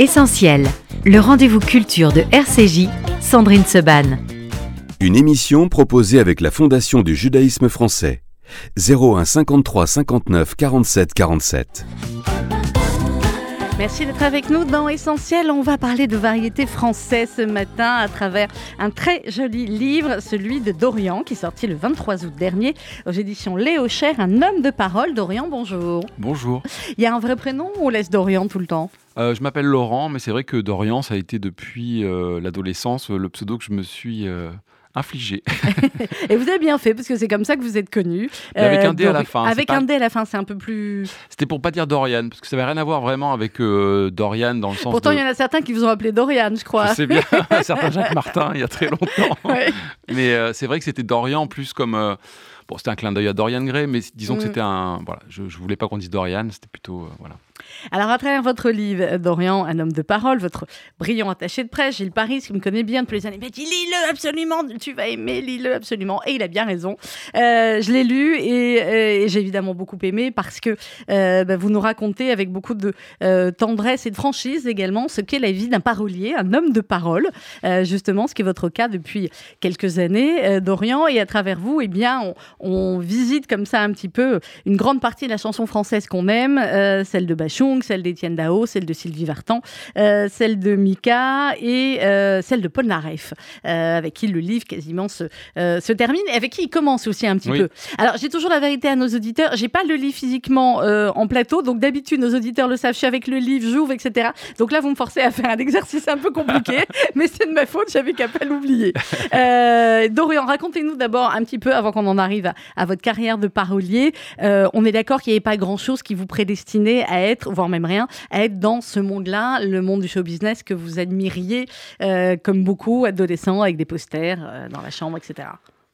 Essentiel, le rendez-vous culture de RCJ, Sandrine Seban. Une émission proposée avec la Fondation du judaïsme français. 01 53 59 47 47. Merci d'être avec nous dans Essentiel. On va parler de variété française ce matin à travers un très joli livre, celui de Dorian, qui est sorti le 23 août dernier aux éditions Léo Cher, un homme de parole. Dorian, bonjour. Bonjour. Il y a un vrai prénom ou on laisse Dorian tout le temps? Euh, je m'appelle Laurent, mais c'est vrai que Dorian, ça a été depuis euh, l'adolescence le pseudo que je me suis euh, infligé. Et vous avez bien fait, parce que c'est comme ça que vous êtes connu. Avec un D à la fin, c'est Avec pas- un D à la fin, c'est un peu plus... C'était pour pas dire Dorian, parce que ça n'avait rien à voir vraiment avec euh, Dorian dans le sens Pourtant, de... il y en a certains qui vous ont appelé Dorian, je crois. Sais bien, certain Jacques Martin, il y a très longtemps. Ouais. Mais euh, c'est vrai que c'était Dorian plus comme... euh, Bon, c'était un clin d'œil à Dorian Gray, mais disons que Mm. c'était un... Voilà, je, je voulais pas qu'on dise Dorian, c'était plutôt... euh, voilà. Alors, à travers votre livre, Dorian, un homme de parole, votre brillant attaché de presse, Gilles Paris, qui me connaît bien depuis les années, m'a dit lis-le absolument, tu vas aimer, lis-le absolument. Et il a bien raison. Euh, je l'ai lu et, euh, et j'ai évidemment beaucoup aimé parce que euh, bah, vous nous racontez avec beaucoup de euh, tendresse et de franchise également ce qu'est la vie d'un parolier, un homme de parole, euh, justement, ce qui est votre cas depuis quelques années, euh, Dorian. Et à travers vous, eh bien, on, on visite comme ça un petit peu une grande partie de la chanson française qu'on aime, euh, celle de Celle d'Étienne Dao, celle de Sylvie Vartan, euh, celle de Mika et euh, celle de Paul Naref, euh, avec qui le livre quasiment se, se termine et avec qui il commence aussi un petit Oui. peu. Alors j'ai toujours la vérité à nos auditeurs, j'ai pas le livre physiquement en plateau, donc d'habitude nos auditeurs le savent, je suis avec le livre, j'ouvre, etc. Donc là vous me forcez à faire un exercice un peu compliqué, mais c'est de ma faute, j'avais qu'à pas l'oublier. Dorian, racontez-nous d'abord un petit peu, avant qu'on en arrive à, à votre carrière de parolier, on est d'accord qu'il n'y avait pas grand-chose qui vous prédestinait à être, voire même rien, à être dans ce monde-là, le monde du show business que vous admiriez, euh, comme beaucoup, adolescents, avec des posters euh, dans la chambre, etc.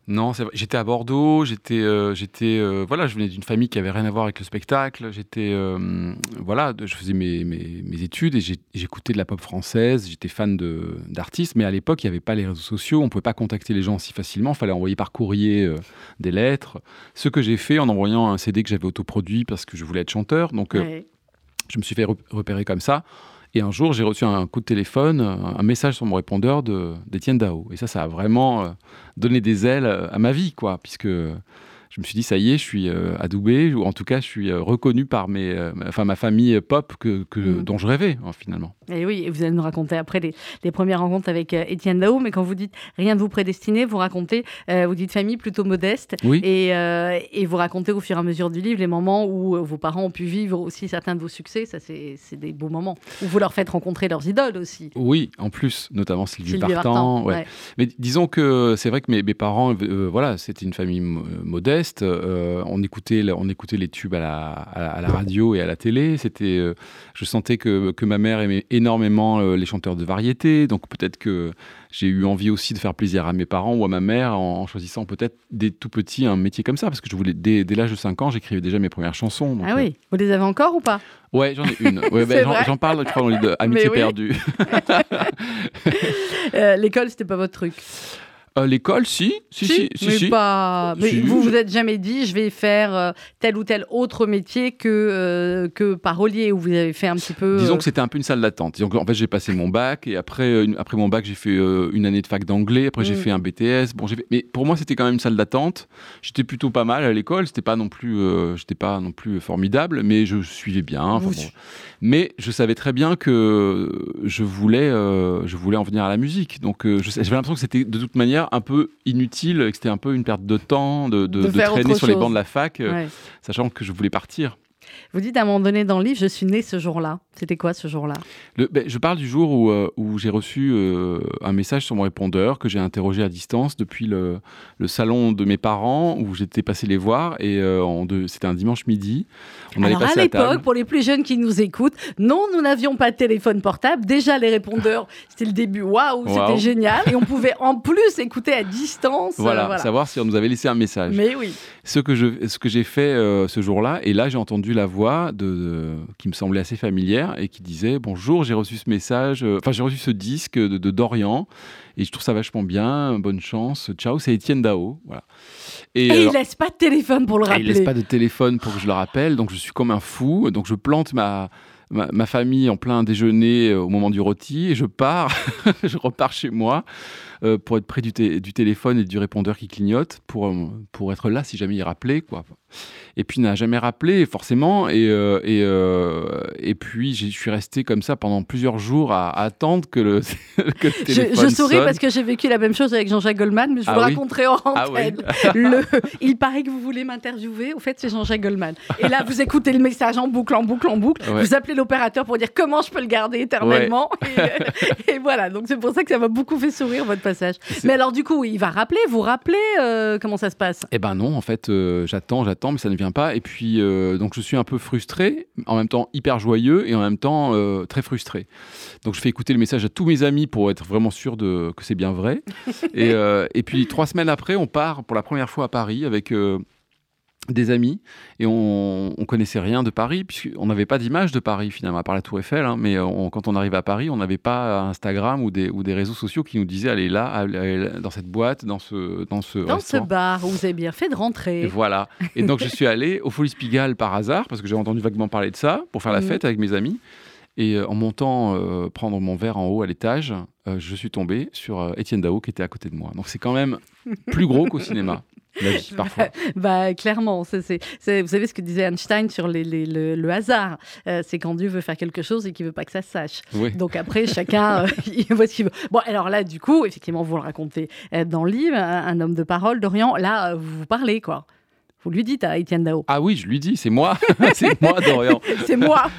Non, j'étais à Bordeaux, j'étais, euh, j'étais, euh, voilà, je venais d'une famille qui avait rien à voir avec le spectacle. J'étais, euh, voilà, je faisais mes, mes, mes études et j'écoutais de la pop française. J'étais fan de d'artistes, mais à l'époque, il n'y avait pas les réseaux sociaux. On pouvait pas contacter les gens si facilement. Il fallait envoyer par courrier des lettres. Ce que j'ai fait en envoyant un CD que j'avais autoproduit parce que je voulais être chanteur. Donc, Ouais. Je me suis fait rep- repérer comme ça. Et un jour, j'ai reçu un coup de téléphone, un message sur mon répondeur de- d'Étienne Dao. Et ça, ça a vraiment euh, donné des ailes euh, à ma vie, quoi, puisque je me suis dit, ça y est, je suis euh, adoubé, ou en tout cas, je suis euh, reconnu par mes, euh, ma- enfin, ma famille euh, pop que, que- Mm. dont je rêvais, hein, finalement. Et oui, et vous allez nous raconter après les, les premières rencontres avec Étienne Dao, mais quand vous dites rien de vous prédestiné, vous racontez, vous dites famille plutôt modeste, Oui. et, et vous racontez au fur et à mesure du livre les moments où vos parents ont pu vivre aussi certains de vos succès, ça c'est des beaux moments, où vous leur faites rencontrer leurs idoles aussi. Oui, en plus, notamment Sylvie, Sylvie Vartan. Vartan, ouais. ouais. Mais disons que c'est vrai que mes, mes parents, voilà, c'était une famille mo- euh, on écoutait, on écoutait les tubes à la, à la- à la radio et à la télé. C'était, euh, je sentais que, que ma mère aimait énormément euh, les chanteurs de variété. Donc peut-être que j'ai eu envie aussi de faire plaisir à mes parents ou à ma mère en, en choisissant peut-être dès tout petit un métier comme ça, parce que je voulais dès, dès l'âge de 5 ans, j'écrivais déjà mes premières chansons. donc, Ah oui, vous les avez encore ou pas? Ouais, j'en ai une. Ouais, ben, j'en- parle, je crois, dans le livre de Amitié oui. perdue. Euh, L'école, c'était pas votre truc? Euh, L'école, si, si, si, si, mais si. pas. Mais vous vous êtes jamais dit, je vais faire euh, tel ou tel autre métier que euh, que parolier, où vous avez fait un petit peu. Disons que c'était un peu une salle d'attente. Disons qu'en fait, j'ai passé mon bac et après, une- après mon bac, j'ai fait euh, une année de fac d'anglais. Après, j'ai Mm. fait un BTS. Bon, fait- Mais pour moi, c'était quand même une salle d'attente. J'étais plutôt pas mal à l'école. C'était pas non plus, j'étais pas non plus formidable, mais je suivais bien. Enfin, bon. Mais je savais très bien que je voulais, je voulais en venir à la musique. Donc, j'avais l'impression que c'était de toute manière un peu inutile, que c'était un peu une perte de temps de, de- De de faire traîner sur les bancs de la fac, euh, ouais. sachant que je voulais partir. Vous dites à un moment donné dans le livre, je suis né ce jour-là. C'était quoi ce jour-là? Ben, je parle du jour où, euh, où j'ai reçu euh, un message sur mon répondeur que j'ai interrogé à distance depuis le, le salon de mes parents où j'étais passé les voir et euh, c'était un dimanche midi. On Alors à l'époque, pour les plus jeunes qui nous écoutent, non, nous n'avions pas de téléphone portable. Déjà les répondeurs, c'était le début. Waouh, c'était génial. Et on pouvait en plus écouter à distance. Voilà, savoir si on nous avait laissé un message. Mais oui. Ce que je, ce que j'ai fait ce jour-là, et là j'ai entendu la voix de, de- qui me semblait assez familière et qui disait bonjour, j'ai reçu ce message, euh, enfin j'ai reçu ce disque de, de Dorian et je trouve ça vachement bien, bonne chance, ciao, c'est Étienne Dao, voilà. Et, alors- il laisse pas de téléphone pour le Ah, rappeler. il laisse pas de téléphone pour que je le rappelle, donc je suis comme un fou. Donc je plante ma, ma, famille en plein déjeuner au moment du rôti et je pars, je repars chez moi pour être près du, du, téléphone et du répondeur qui clignote pour, pour être là si jamais il rappelait. Quoi. Et puis n'a jamais rappelé forcément et euh, et, euh, et puis je suis resté comme ça pendant plusieurs jours à, attendre que le, que le téléphone je, je souris parce que j'ai vécu la même chose avec Jean-Jacques Goldman mais je vous ah raconterai en ah antenne. le, il paraît que vous voulez m'interviewer. Au fait c'est Jean-Jacques Goldman. Et là vous écoutez le message en boucle en boucle en boucle. Vous appelez l'opérateur pour dire comment je peux le garder éternellement. Et, voilà. Donc c'est pour ça que ça m'a beaucoup fait sourire votre passage mais alors du coup il va rappeler vous rappelez euh, comment ça se passe? Eh ben non en fait j'attends j'attends mais ça ne vient pas. Et puis, euh, donc, je suis un peu frustré, en même temps hyper joyeux et en même temps euh, très frustré. Donc, je fais écouter le message à tous mes amis pour être vraiment sûr de, que c'est bien vrai. et, euh, et, puis, trois semaines après, on part pour la première fois à Paris avec des amis et on, on connaissait rien de Paris puisqu'on n'avait pas d'image de Paris finalement à part la Tour Eiffel hein, mais quand on arrive à Paris on n'avait pas Instagram ou des, ou des réseaux sociaux qui nous disaient allez là, dans cette boîte dans ce dans ce dans ce bar où vous avez bien fait de rentrer et voilà et donc je suis allé au Folies Pigalle par hasard parce que j'ai entendu vaguement parler de ça pour faire la mm. fête avec mes amis et euh, en montant euh, prendre mon verre en haut à l'étage, euh, je suis tombé sur Étienne Dao qui était à côté de moi. Donc c'est quand même plus gros qu'au cinéma. La vie, parfois. Bah, clairement, c'est, vous savez ce que disait Einstein sur les, le, hasard. c'est quand Dieu veut faire quelque chose et qu'il veut pas que ça se sache. Donc après, chacun il voit ce qu'il veut. Bon, alors là, du coup, effectivement, vous le racontez dans le livre, un homme de parole d'Orient. Là, vous vous parlez, quoi. Vous lui dites à Étienne Dao. Ah oui, je lui dis, c'est moi, c'est moi Dorian. c'est moi.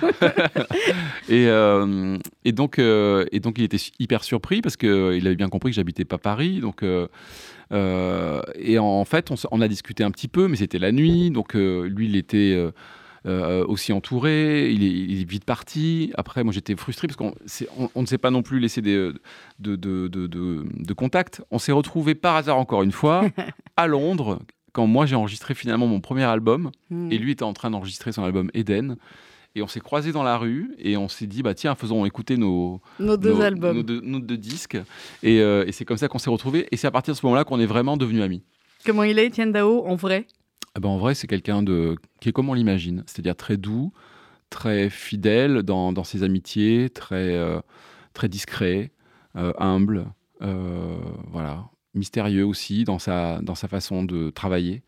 et, euh, et, donc, euh, et donc, il était hyper surpris parce qu'il euh, avait bien compris que j'habitais pas Paris. Donc, et en fait, on, a discuté un petit peu, mais c'était la nuit. Donc, lui, il était aussi entouré. Il est, vite parti. Après, moi, j'étais frustré parce qu'on on, ne s'est pas non plus laissé de, de, de, de contact. On s'est retrouvé par hasard encore une fois à Londres quand moi j'ai enregistré finalement mon premier album hmm. et lui était en train d'enregistrer son album Eden. Et on s'est croisés dans la rue et on s'est dit, bah tiens, faisons écouter nos, nos deux albums, nos deux, disques. Euh, et, c'est comme ça qu'on s'est retrouvés. Et c'est à partir de ce moment-là qu'on est vraiment devenus amis. Comment il est, Etienne Dao, en vrai? Ah ben, En vrai, c'est quelqu'un de qui est comme on l'imagine, c'est-à-dire très doux, très fidèle dans, dans ses amitiés, très, euh, très discret, euh, humble. voilà mystérieux aussi dans sa, dans sa façon de travailler.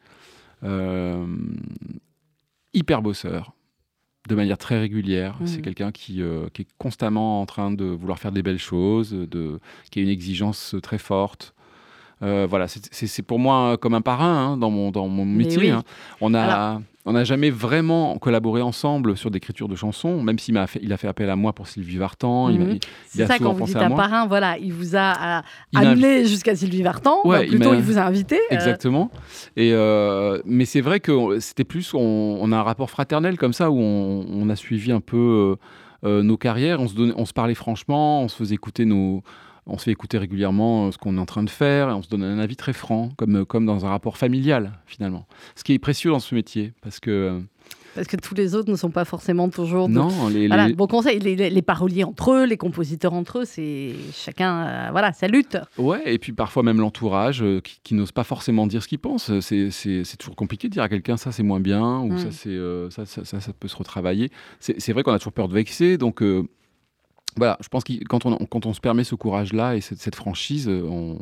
Hyper bosseur, de manière très régulière. C'est mmh. quelqu'un qui, euh, qui, est constamment en train de vouloir faire des belles choses, de, qui a une exigence très forte. Euh, voilà, c'est pour moi comme un parrain hein, dans, mon, dans mon métier. Hein. On a on n'a jamais vraiment collaboré ensemble sur d'écriture de chansons, même s'il a fait, il a fait appel à moi pour Sylvie Vartan. Mhm. C'est ça, quand vous dites un parrain, voilà, il vous a amené jusqu'à Sylvie Vartan, ouais, plutôt il, vous a invité. Euh. Exactement. Et, euh, mais c'est vrai que c'était plus, on, a un rapport fraternel comme ça, où on, a suivi un peu euh, nos carrières, on se, on se parlait franchement, on se faisait écouter nos on se fait écouter régulièrement euh, ce qu'on est en train de faire et on se donne un avis très franc, comme, euh, comme dans un rapport familial finalement. Ce qui est précieux dans ce métier, parce que... Euh, parce que tous les autres ne sont pas forcément toujours. Non, les, voilà, bon conseil, les, paroliers entre eux, les compositeurs entre eux, c'est chacun, voilà, ça lutte. Ouais, et puis parfois même l'entourage qui, n'ose pas forcément dire ce qu'il pense. C'est toujours compliqué de dire à quelqu'un ça c'est moins bien ou ça, mm. c'est ça, ça, ça, peut se retravailler. C'est vrai qu'on a toujours peur de vexer, donc voilà, je pense que quand on, quand on se permet ce courage-là et cette, franchise, on,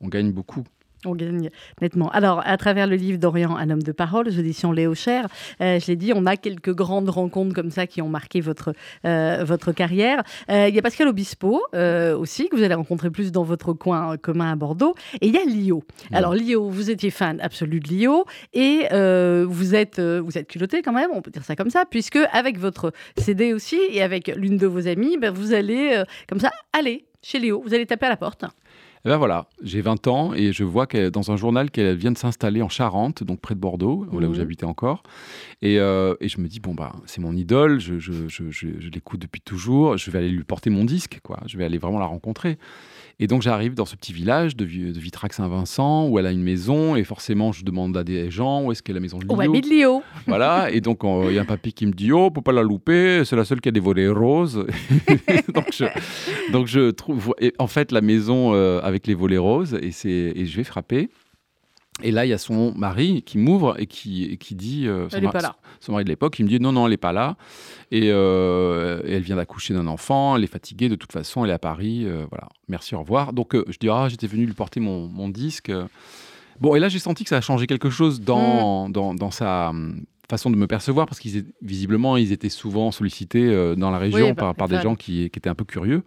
on gagne beaucoup. On gagne nettement. Alors, à travers le livre d'Orient, un homme de parole, aux éditions Léo Cher, euh, je l'ai dit, on a quelques grandes rencontres comme ça qui ont marqué votre, euh, votre carrière. Euh, il y a Pascal Obispo aussi, que vous allez rencontrer plus dans votre coin commun à Bordeaux. Et il y a Lio. Alors, Lio, vous étiez fan absolu de Lio et vous, êtes, vous êtes culotté quand même, on peut dire ça comme ça, puisque avec votre CD aussi et avec l'une de vos amies, ben, vous allez comme ça aller chez Léo, vous allez taper à la porte. Et ben voilà, j'ai 20 ans et je vois qu'elle, dans un journal qu'elle vient de s'installer en Charente, donc près de Bordeaux, là où mhm. j'habitais encore. Et, euh, et, je me dis, bon, bah, c'est mon idole, je, je, je, je l'écoute depuis toujours, je vais aller lui porter mon disque, quoi. Je vais aller vraiment la rencontrer. Et donc j'arrive dans ce petit village de, de Vitrac-Saint-Vincent où elle a une maison et forcément je demande à des gens où est-ce qu'est la maison de Lio. de Lio. Voilà, et donc il y a un papy qui me dit Oh, peut pas la louper, c'est la seule qui a des volets roses. donc, je, donc je trouve en fait la maison euh, avec les volets roses et, et je vais frapper. Et là, il y a son mari qui m'ouvre et qui, qui dit. Euh, elle n'est pas là. Son mari de l'époque, il me dit non, non, elle n'est pas là. Et, euh, elle vient d'accoucher d'un enfant, elle est fatiguée de toute façon, elle est à Paris. Euh, voilà, merci, au revoir. Donc, je dis ah, j'étais venu lui porter mon, mon disque. Bon, et là, j'ai senti que ça a changé quelque chose dans, mm. dans, dans, sa hum, façon de me percevoir, parce qu'ils visiblement, ils étaient souvent sollicités dans la région par, bah, par des gens qui, qui étaient un peu curieux.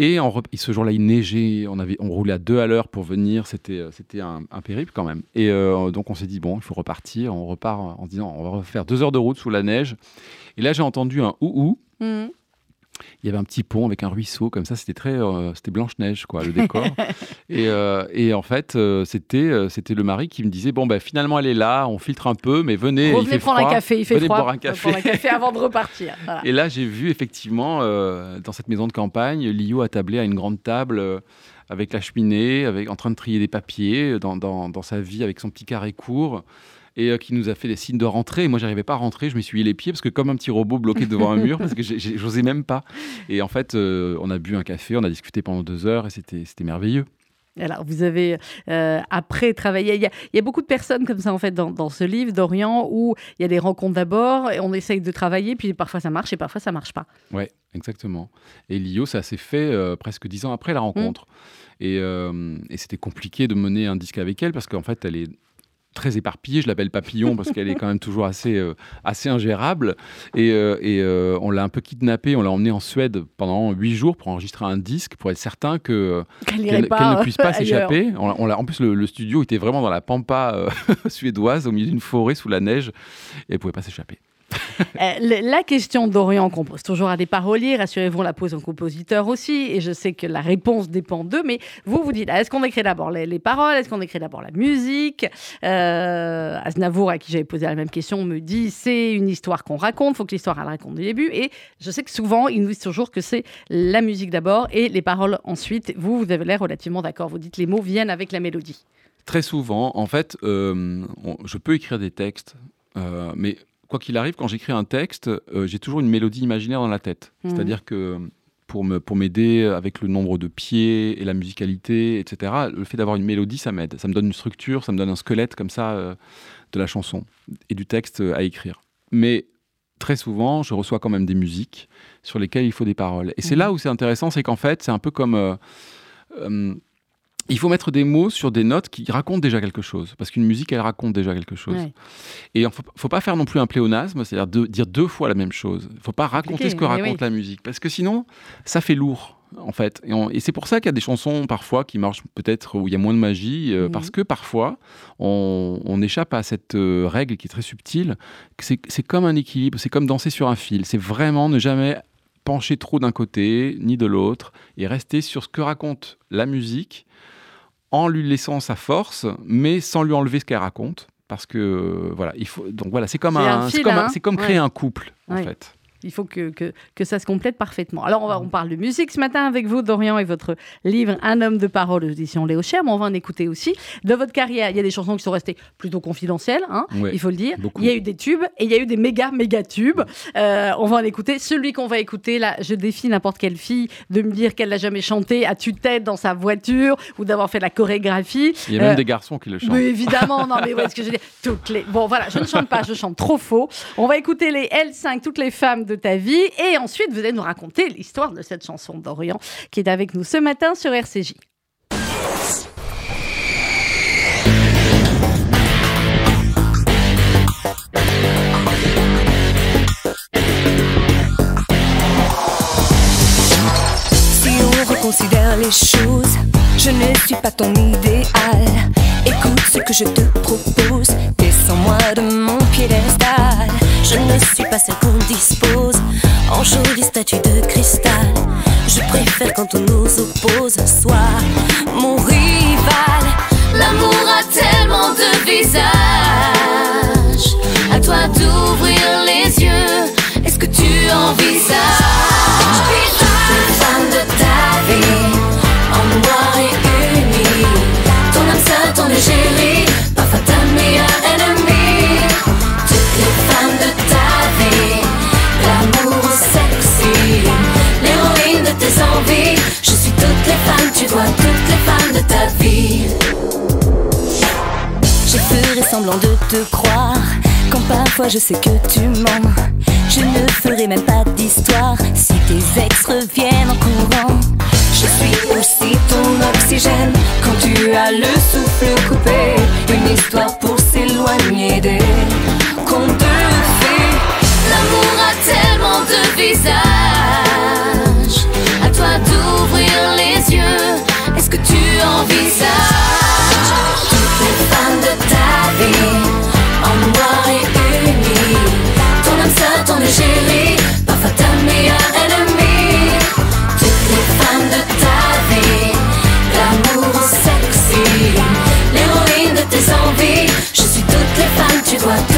Et ce jour-là, il neigeait, on, avait, on roulait à deux à l'heure pour venir, c'était, euh, un, périple quand même. Et euh, donc on s'est dit, bon, il faut repartir, on repart en se disant, on va refaire deux heures de route sous la neige. Et là, j'ai entendu un ou-ou. Mmh il y avait un petit pont avec un ruisseau comme ça c'était très euh, c'était blanche neige quoi le décor. Et, euh, et, en fait euh, c'était c'était le mari qui me disait bon ben finalement elle est là on filtre un peu mais venez il fait prendre un café il fait venez froid. boire un café. un café avant de repartir. Et là j'ai vu effectivement dans cette maison de campagne Lio attablé à une grande table avec la cheminée avec en train de trier des papiers dans, dans, dans sa vie avec son petit carré court et euh, qui nous a fait des signes de rentrer. Et moi, j'arrivais pas à rentrer. Je me suis les pieds parce que comme un petit robot bloqué devant un mur, parce que j'osais même pas. Et en fait, euh, on a bu un café, on a discuté pendant deux heures et c'était merveilleux. Alors, vous avez euh, après travaillé. Il y, a, beaucoup de personnes comme ça, en fait, dans, ce livre d'Orient, où il y a des rencontres d'abord, et on essaye de travailler, puis parfois ça marche, et parfois ça marche pas. Oui, exactement. Et Lio, ça s'est fait presque dix ans après la rencontre. Mmh. Et, et c'était compliqué de mener un disque avec elle, parce qu'en fait, elle est très éparpillée. Je l'appelle Papillon parce qu'elle est quand même toujours assez, euh, assez ingérable. Et, euh, et euh, on l'a un peu kidnappée. On l'a emmenée en Suède pendant huit jours pour enregistrer un disque pour être certain que qu'elle ne puisse pas s'échapper. On, on en plus, le, studio était vraiment dans la pampa suédoise, au milieu d'une forêt sous la neige, et elle pouvait pas s'échapper. Euh, la question d'Orient qu'on pose toujours à des paroliers, rassurez-vous, on la pose aux compositeurs aussi, et je sais que la réponse dépend d'eux, mais vous vous dites, est-ce qu'on écrit d'abord les, paroles, est-ce qu'on écrit d'abord la musique euh, Aznavour, à qui j'avais posé la même question, me dit, c'est une histoire qu'on raconte, faut que l'histoire elle raconte du début, et je sais que souvent, ils nous disent toujours que c'est la musique d'abord et les paroles ensuite. Vous, vous avez l'air relativement d'accord, vous dites les mots viennent avec la mélodie. Très souvent, en fait, euh, je peux écrire des textes, mais quoi qu'il arrive, quand j'écris un texte, euh, j'ai toujours une mélodie imaginaire dans la tête. Mhm. C'est-à-dire que pour me pour m'aider avec le nombre de pieds et la musicalité, etc. Le fait d'avoir une mélodie, ça m'aide. Ça me donne une structure, ça me donne un squelette comme ça euh, de la chanson et du texte à écrire. Mais très souvent, je reçois quand même des musiques sur lesquelles il faut des paroles. Et c'est mhm. là où c'est intéressant, c'est qu'en fait, c'est un peu comme euh, il faut mettre des mots sur des notes qui racontent déjà quelque chose, parce qu'une musique, elle raconte déjà quelque chose. Et il ne faut, pas faire non plus un pléonasme, c'est-à-dire de, dire deux fois la même chose. Il ne faut pas raconter ce que raconte la musique, parce que sinon, ça fait lourd. En fait, et, c'est pour ça qu'il y a des chansons parfois qui marchent peut-être où il y a moins de magie, euh, mhm. parce que parfois on, échappe à cette euh, règle qui est très subtile. C'est comme un équilibre, c'est comme danser sur un fil. C'est vraiment ne jamais pencher trop d'un côté ni de l'autre et rester sur ce que raconte la musique en lui laissant sa force, mais sans lui enlever ce qu'elle raconte. Parce que voilà, il faut donc voilà, c'est comme un, c'est comme, hein. comme, créer un couple en fait. Il faut que, que, que, ça se complète parfaitement. Alors, on, va, on parle de musique ce matin avec vous, Dorian, et votre livre Un homme de parole aux éditions Léo Cher, mais on va en écouter aussi. De votre carrière, il y a des chansons qui sont restées plutôt confidentielles, hein, il faut le dire. Il y a eu des tubes et il y a eu des méga, méga tubes. Euh, on va en écouter. Celui qu'on va écouter, là, je défie n'importe quelle fille de me dire qu'elle l'a jamais chanté à tue-tête dans sa voiture ou d'avoir fait la chorégraphie. Il y a même euh, des garçons qui le chantent. Mais évidemment, non, mais ouais, ce que je dire. Toutes les... Bon, voilà, je ne chante pas, je chante trop faux. On va écouter les L5, toutes les femmes de ta vie. Et ensuite, vous allez nous raconter l'histoire de cette chanson d'Orient qui est avec nous ce matin sur RCJ. Si on reconsidère les choses, je ne suis pas ton idéal. Écoute ce que je te propose, descends-moi de mon piédestal. Je ne suis pas celle qu'on dispose en jolie statue de cristal. Je préfère quand on nous oppose, soit mon rival. L'amour a tellement de visages. À toi d'ouvrir les yeux. Est-ce que tu envisages? les femmes de ta vie parfois ta meilleure ennemie. Toutes les femmes de ta vie, l'amour sexy, l'héroïne de tes envies. Je suis toutes les femmes, tu dois toutes les femmes de ta vie. semblant de te croire. Quand parfois je sais que tu mens, je ne ferai même pas d'histoire si tes ex reviennent en courant. Je suis aussi ton oxygène quand tu as le souffle coupé. Une histoire pour s'éloigner des contes de fées. L'amour a tellement de visages. À toi d'ouvrir les yeux. Est-ce que tu envisages toutes les femmes de ta vie en noir et uni? Ton âme sœur, ton égérie, les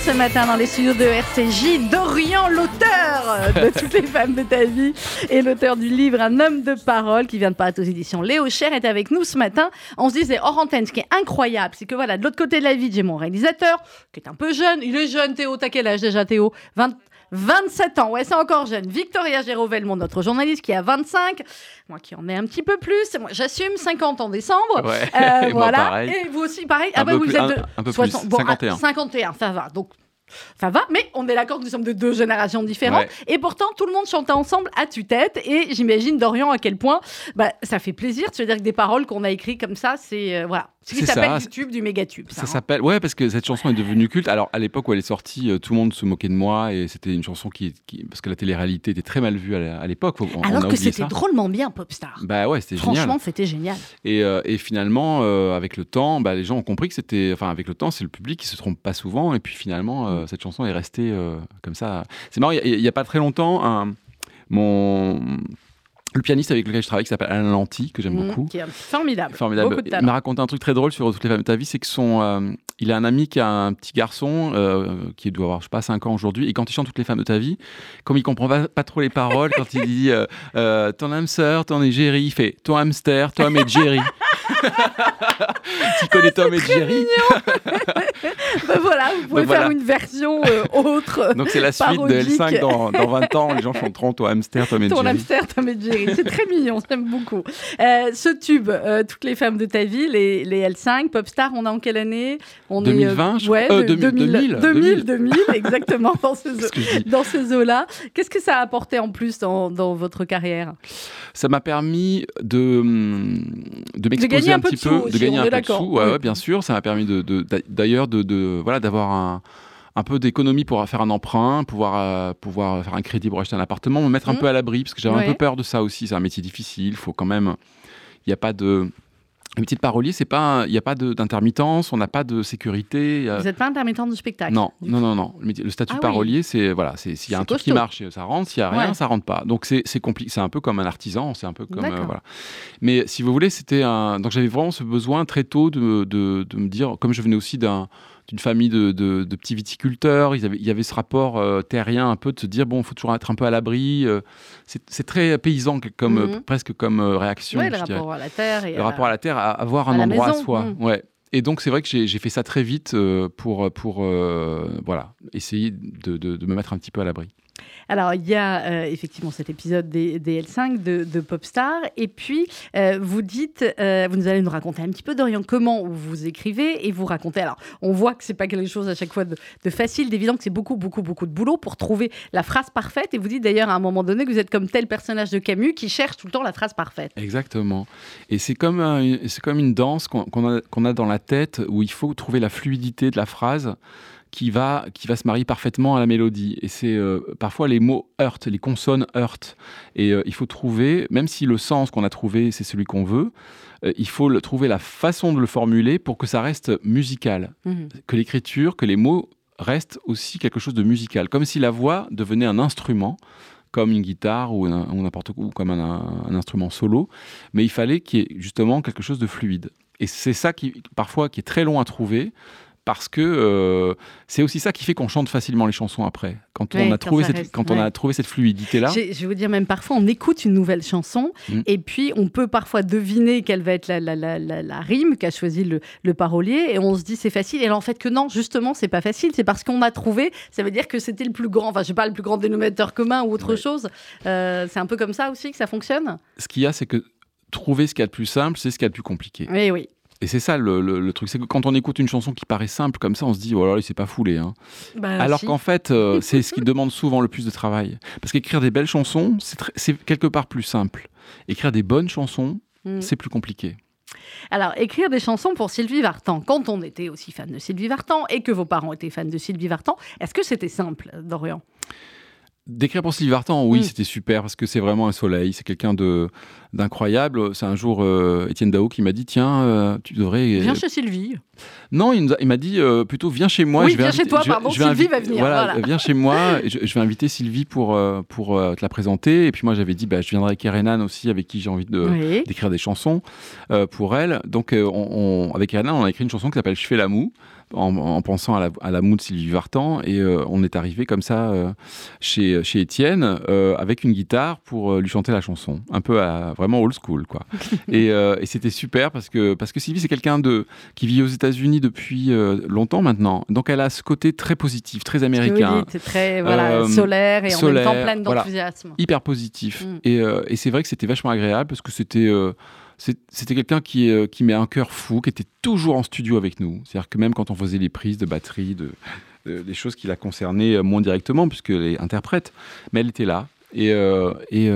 Ce matin dans les studios de RCJ. Dorian, l'auteur de Toutes les femmes de ta vie et l'auteur du livre Un homme de parole qui vient de paraître aux éditions Léo Cher est avec nous ce matin. On se disait hors antenne, ce qui est incroyable, c'est que voilà, de l'autre côté de la vie, j'ai mon réalisateur qui est un peu jeune. Il est jeune, Théo. T'as quel âge déjà, Théo? 20 27 ans, ouais, c'est encore jeune. Victoria Gérovel, mon autre journaliste, qui a 25. Moi qui en ai un petit peu plus. Moi, j'assume 50 en décembre. Ouais, Euh, et voilà. Et vous aussi, pareil. Un ah bah, vous plus- êtes de un peu plus, 60 bon, 51. ah, 51, ça va. Donc, ça va, mais on est d'accord que nous sommes de deux générations différentes. Ouais. Et pourtant, tout le monde chantait ensemble à tue-tête. Et j'imagine, Dorian, à quel point bah, ça fait plaisir de se dire que des paroles qu'on a écrites comme ça, c'est. euh, voilà. Ce qui C'est s'appelle du tube, du méga-tube. Ça, Ça hein. s'appelle ouais parce que cette chanson est devenue culte. Alors à l'époque où elle est sortie, euh, tout le monde se moquait de moi et c'était une chanson qui, qui- parce que la télé-réalité était très mal vue à l'époque. Alors que c'était drôlement bien, Popstar. Bah ouais, c'était Franchement, génial. c'était génial. Et, euh, et finalement, euh, avec le temps, bah, les gens ont compris que c'était, enfin avec le temps, c'est le public qui se trompe pas souvent. Et puis finalement, cette chanson est restée comme ça. C'est marrant. Il y, y a pas très longtemps, un- mon le pianiste avec lequel je travaille, qui s'appelle Alain Lanty, que j'aime Mmh, beaucoup. Qui est formidable. Formidable. Beaucoup de Il m'a raconté un truc très drôle sur toutes les femmes de ta vie, c'est que son, euh, il a un ami qui a un petit garçon euh, qui doit avoir, je sais pas, 5 ans aujourd'hui, et quand il chante toutes les femmes de ta vie, comme il comprend pas, pas trop les paroles, quand il dit euh, ton âme sœur, ton égérie, il fait ton hamster, Tom et Jerry. tu connais Tom et Jerry Bah voilà, vous pouvez Donc faire voilà. une version euh, autre. Donc c'est la suite de Parodique. L5 dans, dans 20 ans, les gens chanteront ton hamster, Tom et Ton Jerry. hamster, Tom et Jerry. C'est très mignon, j'aime beaucoup. Euh, ce tube, euh, Toutes les femmes de ta vie, les, les L5, Popstar, on est en quelle année? On est, 2020, je ouais. Euh, de- 2000, 2000, 2000, 2000, exactement, dans ce, je ces eaux-là. Qu'est-ce que ça a apporté en plus dans, dans votre carrière? Ça m'a permis de, hum, de m'exposer un petit peu, de gagner un peu de sous. Ouais, Oui. ouais, bien sûr. Ça m'a permis de, de- d'ailleurs de, de- voilà d'avoir un, un peu d'économie pour faire un emprunt, pouvoir euh, pouvoir faire un crédit pour acheter un appartement, me mettre un Mhm. peu à l'abri parce que j'avais Ouais. un peu peur de ça aussi. C'est un métier difficile. Il faut quand même. Il n'y a pas de le métier de parolier, c'est pas, un- il n'y a pas d'intermittence, on n'a pas de sécurité. euh, Vous n'êtes pas intermittent du spectacle non, du non, non, non. Le, métier- le statut Ah de oui. parolier, c'est voilà, c'est s'il y a un truc qui marche, ça rentre. S'il y a rien, Ouais. ça rentre pas. Donc c'est compliqué. C'est un peu comme un artisan. C'est un peu comme euh, voilà. Mais si vous voulez, c'était un. Donc j'avais vraiment ce besoin très tôt de, de me dire, comme je venais aussi d'un d'une famille de, de- de petits viticulteurs, ils avaient- il y avait ce rapport euh, terrien un peu de se dire bon, il faut toujours être un peu à l'abri. euh, c'est très paysan comme euh, Mhm. presque comme euh, réaction. Ouais, le dirais rapport à la terre et le à rapport à la terre, à avoir à un endroit maison, à soi. mm. Ouais. Et donc c'est vrai que j'ai j'ai fait ça très vite euh, pour, pour euh, voilà, essayer de- de me mettre un petit peu à l'abri. Alors, il y a euh, effectivement cet épisode des, des L5 de, de Popstar. Et puis, euh, vous dites, euh, vous nous allez nous raconter un petit peu, Dorian, comment vous écrivez et vous racontez. Alors, on voit que c'est pas quelque chose à chaque fois de, facile, d'évident que c'est beaucoup, beaucoup, beaucoup de boulot pour trouver la phrase parfaite. Et vous dites d'ailleurs à un moment donné que vous êtes comme tel personnage de Camus qui cherche tout le temps la phrase parfaite. Exactement. Et c'est comme, une danse qu'on a dans la tête où il faut trouver la fluidité de la phrase qui va, qui va se marier parfaitement à la mélodie. Et c'est euh, parfois les mots heurtent, les consonnes heurtent. Et euh, il faut trouver, même si le sens qu'on a trouvé, c'est celui qu'on veut, euh, il faut le, trouver la façon de le formuler pour que ça reste musical. Mhm. Que l'écriture, que les mots restent aussi quelque chose de musical. Comme si la voix devenait un instrument comme une guitare ou, n'importe quoi, ou comme un, un instrument solo, mais il fallait qu'il y ait justement quelque chose de fluide. Et c'est ça qui, parfois, qui est très long à trouver, parce que euh, c'est aussi ça qui fait qu'on chante facilement les chansons après. Quand on a trouvé cette, reste, quand on a trouvé cette fluidité-là, Je vais vous dire, même parfois, on écoute une nouvelle chanson Mm. et puis on peut parfois deviner quelle va être la, la, la, la- la rime qu'a choisi le, le parolier et on se dit c'est facile. Et là, en fait, que non, justement, c'est pas facile. C'est parce qu'on a trouvé, ça veut dire que c'était le plus grand, enfin, je sais pas, le plus grand dénominateur commun ou autre Ouais. chose. Euh, c'est un peu comme ça aussi que ça fonctionne? Ce qu'il y a, c'est que trouver ce qu'il y a de plus simple, c'est ce qu'il y a de plus compliqué. Oui, oui. Et c'est ça le, le- le truc, c'est que quand on écoute une chanson qui paraît simple comme ça, on se dit, oh là là, il s'est pas foulé. Hein. Bah, Alors si. qu'en fait, euh, c'est ce qui demande souvent le plus de travail. Parce qu'écrire des belles chansons, c'est quelque part plus simple. Écrire des bonnes chansons, Mm. c'est plus compliqué. Alors, écrire des chansons pour Sylvie Vartan, quand on était aussi fan de Sylvie Vartan et que vos parents étaient fans de Sylvie Vartan, est-ce que c'était simple, Dorian? D'écrire pour Sylvie Vartan, oui, Mm. c'était super parce que c'est vraiment un soleil, c'est quelqu'un de d'incroyable. C'est un jour euh, Étienne Dao qui m'a dit tiens, euh, tu devrais. Viens chez Sylvie. Non, il m'a dit euh, plutôt viens chez moi. Oui, je vais viens chez toi, je pardon, je Sylvie va venir, Voilà, voilà. viens chez moi. je, je vais inviter Sylvie pour euh, pour euh, te la présenter. Et puis moi j'avais dit bah je viendrai avec Erenan aussi avec qui j'ai envie de oui. d'écrire des chansons euh, pour elle. Donc, euh, on, on- avec Anna, on a écrit une chanson qui s'appelle Je fais la moue, en, en pensant à la, à la moue de Sylvie Vartan. Et euh, on est arrivé comme ça euh, chez, chez Étienne euh, avec une guitare pour lui chanter la chanson. Un peu à, vraiment old school, quoi. et et c'était super parce que, parce que Sylvie, c'est quelqu'un de, qui vit aux États-Unis depuis longtemps maintenant. Donc, elle a ce côté très positif, très américain C'est très voilà, solaire et en même solaire, temps pleine voilà. d'enthousiasme. hyper positif. Mm. Et, et c'est vrai que c'était vachement agréable parce que c'était euh, c'était quelqu'un qui, euh, qui met un cœur fou, qui était toujours en studio avec nous. C'est-à-dire que même quand on faisait les prises de batterie, de, choses qui la concernaient euh, moins directement, puisqu'elle est interprète, mais elle était là. Et, euh, et,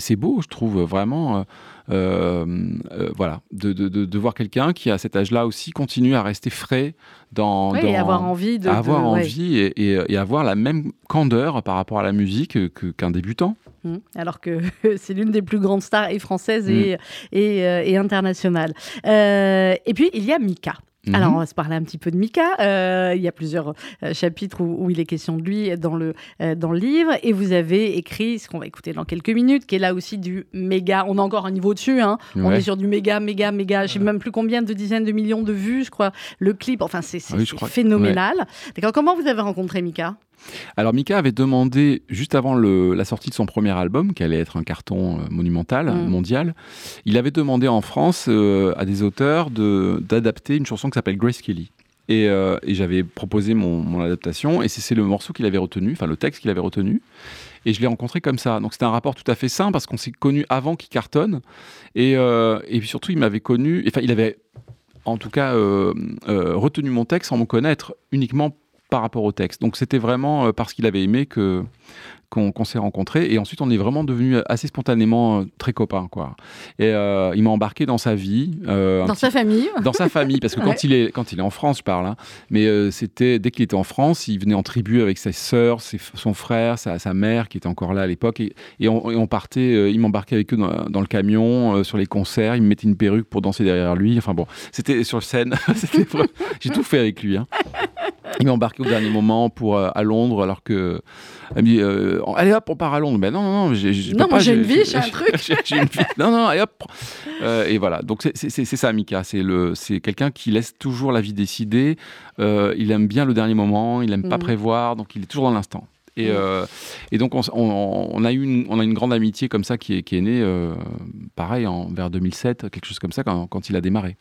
c'est beau, je trouve, vraiment. Euh, euh, voilà, de, de- de- de voir quelqu'un qui, à cet âge-là aussi, continue à rester frais dans. Oui, dans et avoir envie de. avoir ouais. envie et, et- et avoir la même candeur par rapport à la musique que- qu'un débutant. Mm. Alors que c'est l'une des plus grandes stars et françaises Mm. et, et, euh, et internationales. Euh, et puis, il y a Mika. Mhm. Alors, on va se parler un petit peu de Mika. Euh, il y a plusieurs euh, chapitres où, où il est question de lui dans le, euh, dans le livre. Et vous avez écrit ce qu'on va écouter dans quelques minutes, qui est là aussi du méga. On a encore un niveau dessus. Hein. On est sur du méga, méga, méga. Je sais même plus combien de dizaines de millions de vues, je crois. Le clip, enfin, c'est Ah oui, phénoménal. D'accord. Comment vous avez rencontré Mika? Alors Mika avait demandé, juste avant le- la sortie de son premier album, qui allait être un carton euh, monumental, Mm. mondial, il avait demandé en France euh, à des auteurs de- d'adapter une chanson qui s'appelle Grace Kelly. Et, euh, et j'avais proposé mon, mon adaptation, et c'est le morceau qu'il avait retenu, enfin le texte qu'il avait retenu. Et je l'ai rencontré comme ça. Donc c'était un rapport tout à fait sain, parce qu'on s'est connus avant qu'il cartonne. Et, euh, et puis surtout, il m'avait connu, enfin il avait en tout cas euh, euh, retenu mon texte sans me connaître uniquement par rapport au texte. Donc c'était vraiment euh, parce qu'il avait aimé que qu'on qu'on s'est rencontrés. Et ensuite on est vraiment devenus assez spontanément euh, très copains quoi. Et euh, il m'a embarqué dans sa vie, euh, Dans petit- sa famille. Dans sa famille parce que Ouais. quand il est quand il est en France je parle hein, mais euh, c'était dès qu'il était en France il venait en tribu avec sœurs ses- son frère sa, sa mère qui était encore là à l'époque. Et, et on, et on partait il m'embarquait avec eux dans, dans le camion sur les concerts. Il me mettait une perruque pour danser derrière lui. Enfin bon c'était sur scène. J'ai tout fait avec lui hein. il m'a embarqué au dernier moment pour à Londres alors que euh, allez hop on part à Londres ben non non non j'ai, j'ai Non, moi, j'ai une vie, j'ai un truc. j'ai j'ai une vie. non non allez hop euh, et voilà, donc c'est- c'est c'est- c'est ça Mika, c'est le- c'est quelqu'un qui laisse toujours la vie décider, euh, il aime bien le dernier moment, il aime pas Mhm. prévoir, donc il est toujours dans l'instant. Et, Mhm. euh, et donc on, s- on- on a eu une, on a une grande amitié comme ça qui est, qui est née, euh, pareil, en, vers 2007, quelque chose comme ça, quand, quand il a démarré.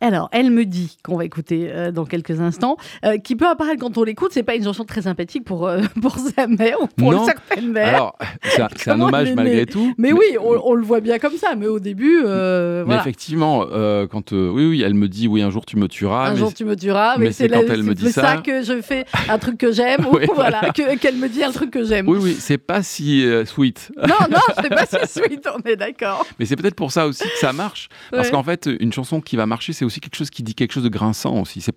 Alors, elle me dit qu'on va écouter euh, dans quelques instants, euh, qui peut apparaître quand on l'écoute, c'est pas une chanson très sympathique pour, euh, pour sa mère ou pour Non. certaines mères. Alors, c'est un, c'est hommage malgré tout. mais, oui, on, on le voit bien comme ça, mais au début, Mais voilà. effectivement, quand oui, oui, elle me dit oui, un jour tu me tueras. un mais jour tu me tueras, mais, mais c'est c'est quand la- elle me dit ça. ça. que je fais un truc que j'aime, ou voilà, que- qu'elle me dit un truc que j'aime. Oui, oui, c'est pas si sweet. Non, non, c'est pas si sweet, on est d'accord. Mais c'est peut-être pour ça aussi que ça marche. Parce Ouais. qu'en fait, une chanson qui va marcher c'est aussi quelque chose qui dit quelque chose de grinçant aussi. C'est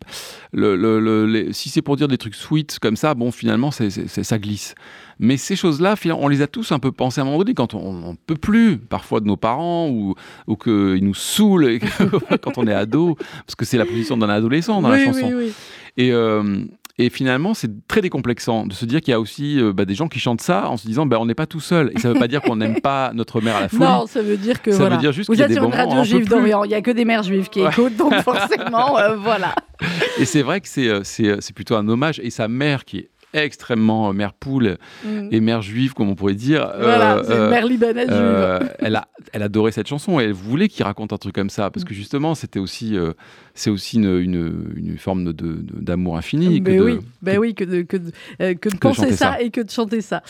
le, le- le- les- si c'est pour dire des trucs sweet comme ça, bon, finalement, c'est, ça glisse. Mais ces choses-là, on les a tous un peu pensées à un moment donné quand on ne peut plus, parfois de nos parents, ou, ou qu'ils nous saoulent quand on est ado, parce que c'est la position d'un adolescent dans oui, la chanson. oui, oui. Et, euh, et finalement, c'est très décomplexant de se dire qu'il y a aussi euh, bah, des gens qui chantent ça en se disant bah, on n'est pas tout seul. Et ça ne veut pas dire qu'on n'aime pas notre mère à la folie. Non, ça veut dire que Ça veut voilà. dire juste vous êtes sur une radio juive d'Orient, il y a que des mères juives qui Ouais. écoutent, donc forcément, euh, voilà. Et c'est vrai que c'est, c'est, euh, c'est plutôt un hommage. Et sa mère, qui est extrêmement euh, mère poule Mm. et mère juive, comme on pourrait dire, Voilà, euh, c'est une euh, mère libanaise euh, juive. elle, a, elle adorait cette chanson et elle voulait qu'il raconte un truc comme ça parce que Mm. justement c'était aussi euh, c'est aussi une, une, une forme de, de- d'amour infini que Ben de- oui, ben oui, que de, que de, euh, que de de penser ça, ça. et que de chanter ça.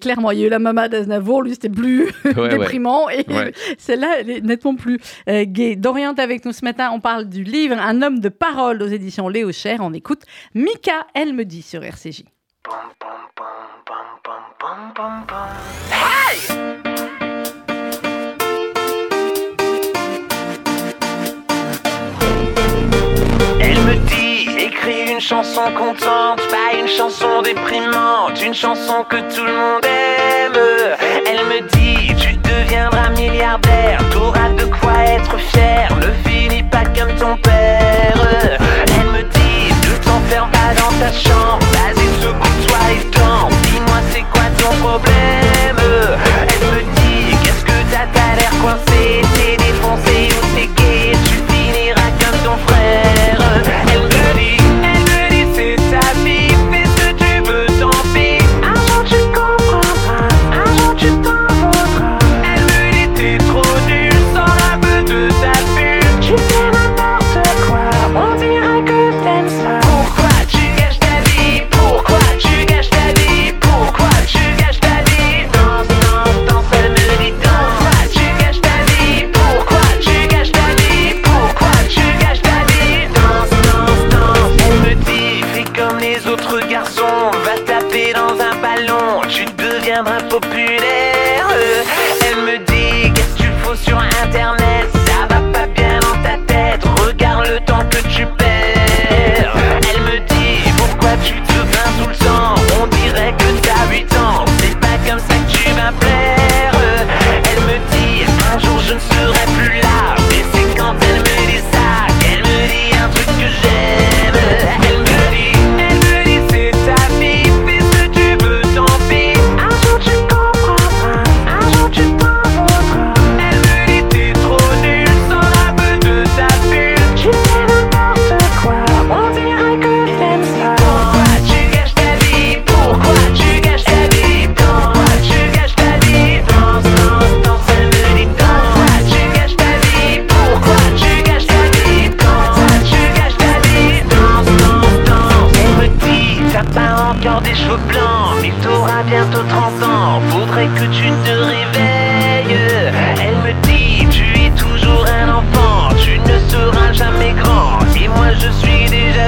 Clairement, il y a eu la maman d'Aznavour, lui c'était plus Ouais, ouais. déprimant, et Ouais. celle-là, elle est nettement plus gaie. Dorian avec nous ce matin, on parle du livre Un homme de parole aux éditions Léo Cher. On écoute Mika, elle me dit sur RCJ. Elle me dit, écris une chanson contente, pas une chanson déprimante, une chanson que tout le monde aime. Elle me dit, tu deviendras milliardaire, t'auras de quoi être fier, ne finis pas comme ton père. Elle me dit, ne t'enferme pas dans ta chambre, vas-y secoue-toi et danse, dis-moi c'est quoi ton problème? Elle me dit, qu'est-ce que t'as, t'as l'air coincé, t'es défoncé ou t'es gay,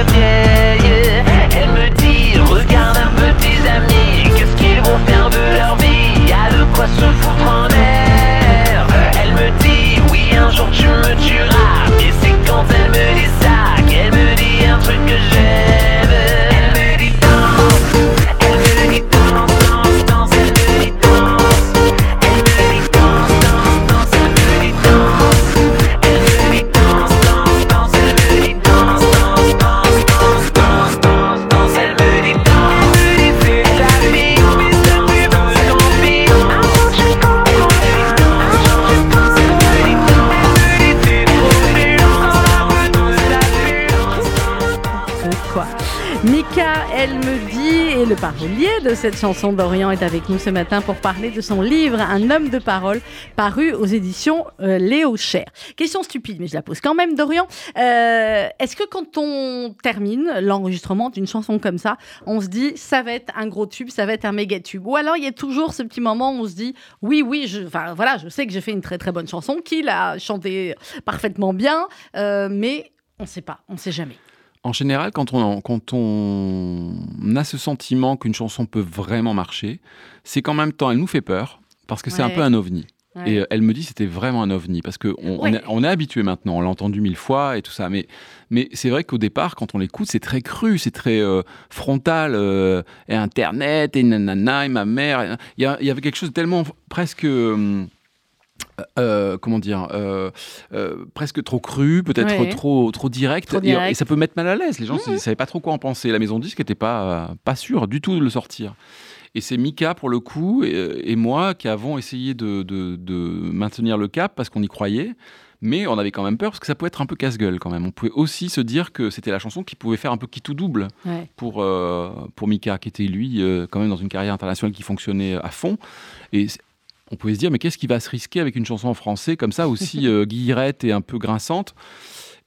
suis cette chanson d'Orient est avec nous ce matin pour parler de son livre Un homme de parole, paru aux éditions euh, Léo Cher. Question stupide, mais je la pose quand même, Dorian. Euh, Est-ce que quand on termine l'enregistrement d'une chanson comme ça, on se dit ça va être un gros tube, ça va être un méga tube? Ou alors il y a toujours ce petit moment où on se dit oui, oui, je, voilà, je sais que j'ai fait une très très bonne chanson, qu'il a chanté parfaitement bien, euh, mais on ne sait pas, on ne sait jamais. En général, quand on, quand on a ce sentiment qu'une chanson peut vraiment marcher, c'est qu'en même temps, elle nous fait peur, parce que c'est un peu un ovni. Ouais. Et euh, elle me dit c'était vraiment un ovni parce qu'on on Ouais. est, on est habitué maintenant, on l'a entendu mille fois et tout ça. Mais, mais c'est vrai qu'au départ, quand on l'écoute, c'est très cru, c'est très euh, frontal. euh, et Internet, et nanana, et ma mère. Il y, a- il y avait quelque chose de tellement presque. euh, euh, comment dire, euh, euh, presque trop cru, peut-être Ouais. trop, trop direct, Trop et- direct. Et, ça peut mettre mal à l'aise. Les gens ne savaient pas trop quoi en penser. La maison de disque n'était pas, euh, pas sûre du tout de le sortir. Et c'est Mika, pour le coup, et, et moi qui avons essayé de, de- de maintenir le cap parce qu'on y croyait. Mais on avait quand même peur parce que ça pouvait être un peu casse-gueule quand même. On pouvait aussi se dire que c'était la chanson qui pouvait faire un peu qui tout double Ouais. pour, euh, pour Mika, qui était lui euh, quand même dans une carrière internationale qui fonctionnait à fond. Et on pouvait se dire, mais qu'est-ce qui va se risquer avec une chanson en français comme ça, aussi euh, guillerette et un peu grinçante?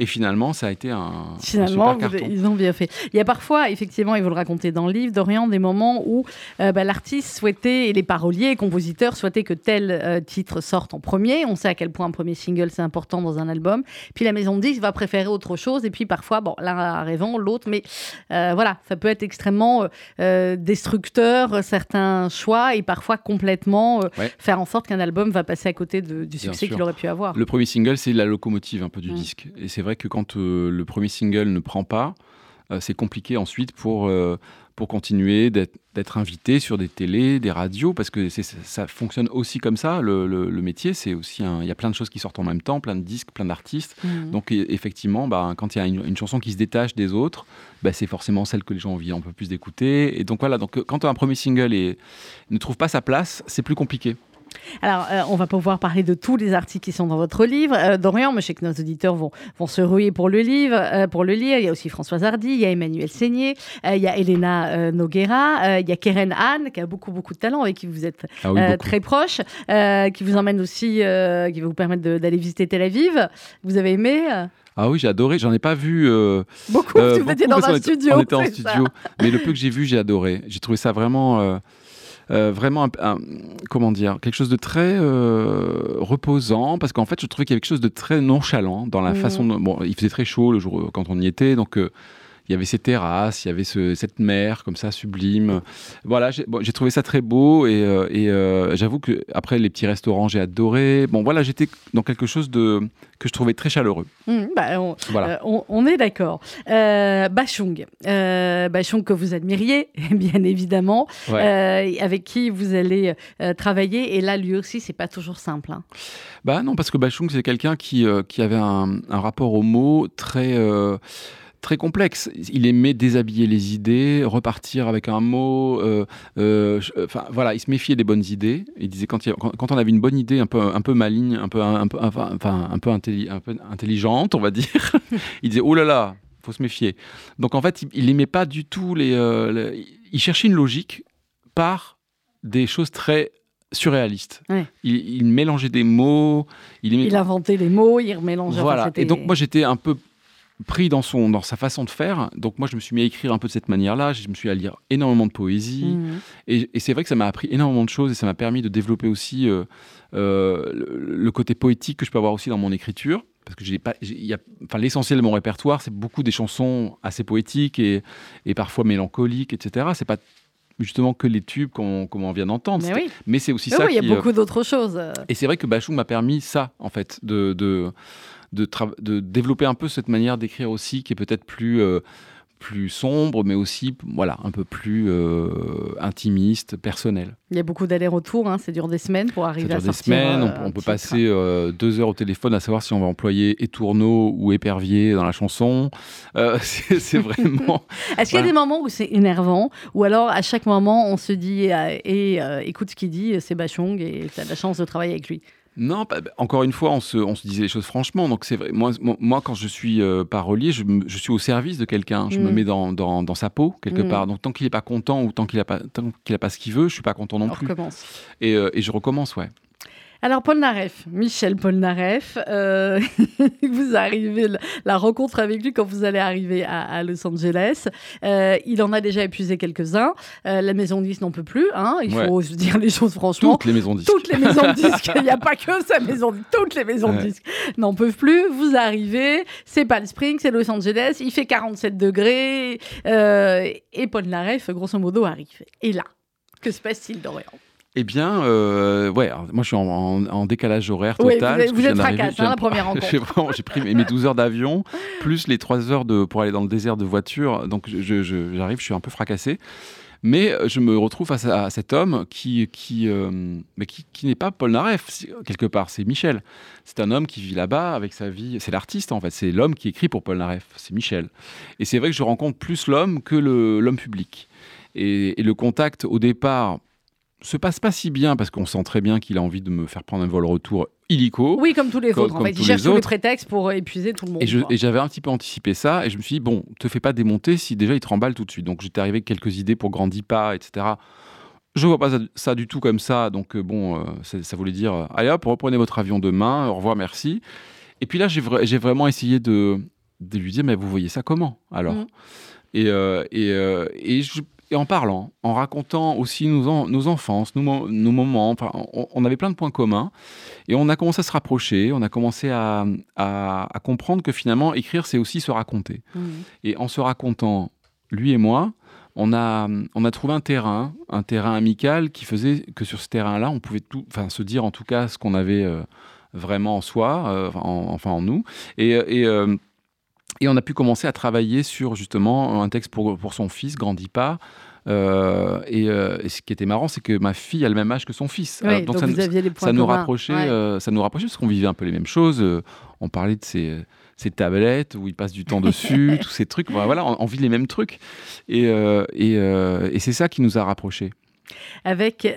Et finalement, ça a été un, un Finalement, super vous- carton. ils ont bien fait. Il y a parfois, effectivement, et vous le racontez dans le livre, Dorian, des moments où euh, bah, l'artiste souhaitait, et les paroliers et compositeurs souhaitaient que tel euh, titre sorte en premier. On sait à quel point un premier single, c'est important dans un album. Puis la maison de disques va préférer autre chose. Et puis parfois, bon, l'un raison, l'autre, mais euh, voilà, ça peut être extrêmement destructeur, certains choix, et parfois complètement Ouais. faire en sorte qu'un album va passer à côté de- du succès qu'il aurait pu avoir. Le premier single, c'est la locomotive un peu du Mm. disque. Et c'est vrai que quand euh, le premier single ne prend pas, euh, c'est compliqué ensuite pour, euh, pour continuer d'être invité sur des télés, des radios, parce que c'est- ça, fonctionne aussi comme ça. Le, le- le métier, c'est aussi il y a plein de choses qui sortent en même temps, plein de disques, plein d'artistes. Mhm. Donc effectivement, bah, quand il y a une, une chanson qui se détache des autres, bah, c'est forcément celle que les gens ont envie un peu plus d'écouter. Et donc voilà, donc, quand un premier single ne trouve pas sa place, c'est plus compliqué. Alors, euh, on va pouvoir parler de tous les articles qui sont dans votre livre. Euh, Dorian, mais je sais que nos auditeurs vont, vont se ruer pour le livre, euh, pour le lire. Il y a aussi Françoise Hardy, il y a Emmanuel Seigné, il y a Elena Noguera, il y a Keren Anne, qui a beaucoup, beaucoup de talent, avec qui vous êtes Ah oui, très proche, qui vous emmène aussi, qui va vous permettre d'aller visiter Tel Aviv. Vous avez aimé Ah oui, j'ai adoré. J'en ai pas vu. euh, beaucoup Euh, Vous étiez beaucoup, dans un était- studio. On était en ça. studio. Mais le peu que j'ai vu, j'ai adoré. J'ai trouvé ça vraiment. euh, euh, vraiment, un- un- comment dire, quelque chose de très euh, reposant, parce qu'en fait, je trouvais qu'il y avait quelque chose de très nonchalant dans la Mhm. façon. De, bon, il faisait très chaud le jour euh, quand on y était, donc euh, il y avait ces terrasses, il y avait ce- cette mer comme ça sublime. Voilà, j'ai bon, trouvé ça très beau et, euh, et, euh, j'avoue que après les petits restaurants, j'ai adoré. Bon, voilà, j'étais dans quelque chose de que je trouvais très chaleureux. Hum, bah, on, Voilà. Euh, on, on est d'accord. Bachung, Bachung que vous admiriez, bien évidemment, Ouais. avec qui vous allez travailler. Et là, lui aussi, c'est pas toujours simple. hein. Bah non, parce que Bachung, c'est quelqu'un qui, qui avait un, un rapport au mot très, très complexe. Il aimait déshabiller les idées, repartir avec un mot. euh, euh, Enfin, voilà, il se méfiait des bonnes idées. Il disait quand, il y a- quand, quand on avait une bonne idée un peu, un peu maligne, un peu, un, peu, enfin, enfin, un peu, intelli- un peu intelligente, on va dire, il disait oh là là, faut se méfier. Donc en fait, il, il aimait pas du tout les, euh, les- Il cherchait une logique par des choses très surréalistes. Ouais. Il, il mélangeait des mots. Il aimait Il inventait les mots, il remélangeait. voilà. Et donc moi j'étais un peu pris dans son dans sa façon de faire. Donc moi je me suis mis à écrire un peu de cette manière-là. Je me suis à lire énormément de poésie. Mhm. Et, et c'est vrai que ça m'a appris énormément de choses et ça m'a permis de développer aussi euh, euh, le, le côté poétique que je peux avoir aussi dans mon écriture. Parce que j'ai pas, enfin, l'essentiel de mon répertoire, c'est beaucoup des chansons assez poétiques et, et parfois mélancoliques, etc. C'est pas justement que les tubes qu'on qu'on vient d'entendre. Mais oui, Mais c'est aussi Mais ça oui, il y a euh, beaucoup d'autres choses. et c'est vrai que Bachung m'a permis ça, en fait, de, de, de, développer un peu cette manière d'écrire aussi, qui est peut-être plus, euh, plus sombre, mais aussi voilà, un peu plus euh, intimiste, personnel. Il y a beaucoup d'allers-retours. hein, Ça dure des semaines pour Ça arriver dure à des sortir. semaines, euh, on, un peut passer euh, deux heures au téléphone à savoir si on va employer étourneau ou épervier dans la chanson. Euh, c'est c'est vraiment... Est-ce qu'il y a des moments où c'est énervant ou alors à chaque moment on se dit euh, et euh, écoute ce qu'il dit, c'est Bachung et tu as la chance de travailler avec lui? Non, pas- encore une fois, on se, on se disait les choses franchement. Donc c'est vrai. Moi, moi, quand je suis euh, parolier, je, suis au service de quelqu'un. Je me Mm. mets dans, dans, dans sa peau quelque Mm. part. Donc tant qu'il n'est pas content ou tant qu'il n'a pas, tant qu'il a pas ce qu'il veut, je suis pas content non On plus. recommence. Et, euh, et je recommence, ouais. Alors, Paul Naref, Michel Paul Naref, euh, vous arrivez, la- rencontre avec lui quand vous allez arriver à, à Los Angeles. Euh, il en a déjà épuisé quelques-uns. Euh, la maison de disques n'en peut plus. Hein, il Ouais. faut se dire les choses franchement. Toutes les maisons disques. Toutes les maisons de disques, il n'y a pas que sa maison, toutes les maisons de Ouais. disques n'en peuvent plus. Vous arrivez, c'est Palm Springs, c'est Los Angeles, il fait 47 degrés, euh, et Paul Naref, grosso modo, arrive. Et là, que se passe-t-il, Dorian? Eh bien, euh, ouais, moi je suis en, en- en décalage horaire Oui, total. vous êtes- parce que vous êtes fracasse, hein, la première rencontre. J'ai pris mes mes 12 heures d'avion, plus les 3 heures de, pour aller dans le désert de voiture. Donc je- je- je- j'arrive, je suis un peu fracassé. Mais euh, je me retrouve face à, à cet homme qui, qui, euh, mais qui, qui n'est pas Paul Naref, quelque part, c'est Michel. C'est un homme qui vit là-bas avec sa vie. C'est l'artiste, en fait. C'est l'homme qui écrit pour Paul Naref. C'est Michel. Et c'est vrai que je rencontre plus l'homme que l'homme public. Et, et le contact, au départ, se passe pas si bien parce qu'on sent très bien qu'il a envie de me faire prendre un vol retour illico. Oui, comme tous les Comme- autres. En comme fait, cherchent les tous les prétextes pour épuiser tout le monde. Et j'avais un petit peu anticipé ça, et je me suis dit, bon, te fais pas démonter si déjà il te remballe tout de suite. Donc j'étais arrivé avec quelques idées pour Grandis pas, etc. Je vois pas ça, ça du tout comme ça, donc euh, bon, euh, ça, ça voulait dire, euh, allez hop, reprenez votre avion demain, au revoir, merci. Et puis là, j'ai vra- j'ai vraiment essayé de, de lui dire, mais vous voyez ça comment alors? Mhm. Et, euh, et, et, je- et en parlant, en racontant aussi nos, en- nos enfances, nos, nos moments, enfin, on, on avait plein de points communs. Et on a commencé à se rapprocher, on a commencé à, à- à comprendre que finalement, écrire, c'est aussi se raconter. Et en se racontant, lui et moi, on a, on a trouvé un terrain, un terrain amical qui faisait que sur ce terrain-là, on pouvait tout, enfin, se dire en tout cas ce qu'on avait euh, vraiment en soi, euh, en- enfin en nous. Et, et, euh, et on a pu commencer à travailler sur justement un texte pour, pour son fils, Grandit pas. Euh, et, euh, et ce qui était marrant, c'est que ma fille a le même âge que son fils. Oui, Alors, donc, ça, ça nous rapprochait, Ouais. euh, ça nous rapprochait parce qu'on vivait un peu les mêmes choses. on parlait de ces, ces tablettes où il passe du temps dessus, tous ces trucs. Voilà, on, on vit les mêmes trucs. Et, et, et c'est ça qui nous a rapprochés. Avec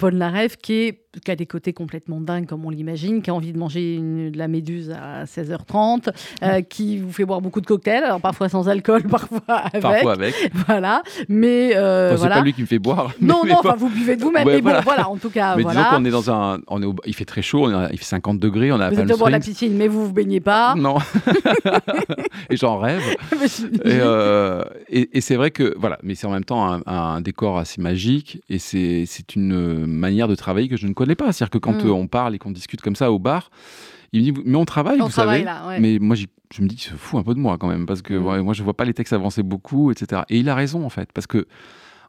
Paul Naref qui, est, qui a des côtés complètement dingues, comme on l'imagine, qui a envie de manger une- de la méduse à 16h30, euh, qui vous fait boire beaucoup de cocktails, alors parfois sans alcool, parfois avec. Parfois avec. Voilà. Mais euh, Enfin, c'est voilà. pas lui qui me fait boire. Non, non, enfin, vous buvez de vous-même. Ouais, mais bon, voilà. voilà, en tout cas, Mais voilà. disons qu'on est dans un, on est au- il fait très chaud, on il fait 50 degrés, on a Vous êtes au bord de la piscine, mais vous vous baignez pas. Non. et j'en rêve. Et, euh, et- et c'est vrai que, voilà, mais c'est en même temps un, un décor assez magique et c'est c'est une manière de travailler que je ne connais pas. C'est-à-dire que quand Mm. euh, on parle et qu'on discute comme ça au bar, il me dit, mais on travaille, On vous travaille savez. là, ouais. Mais moi, je me dis, se fout un peu de moi quand même, parce que Mm. ouais, moi, je vois pas les textes avancer beaucoup, etc. Et il a raison, en fait, parce que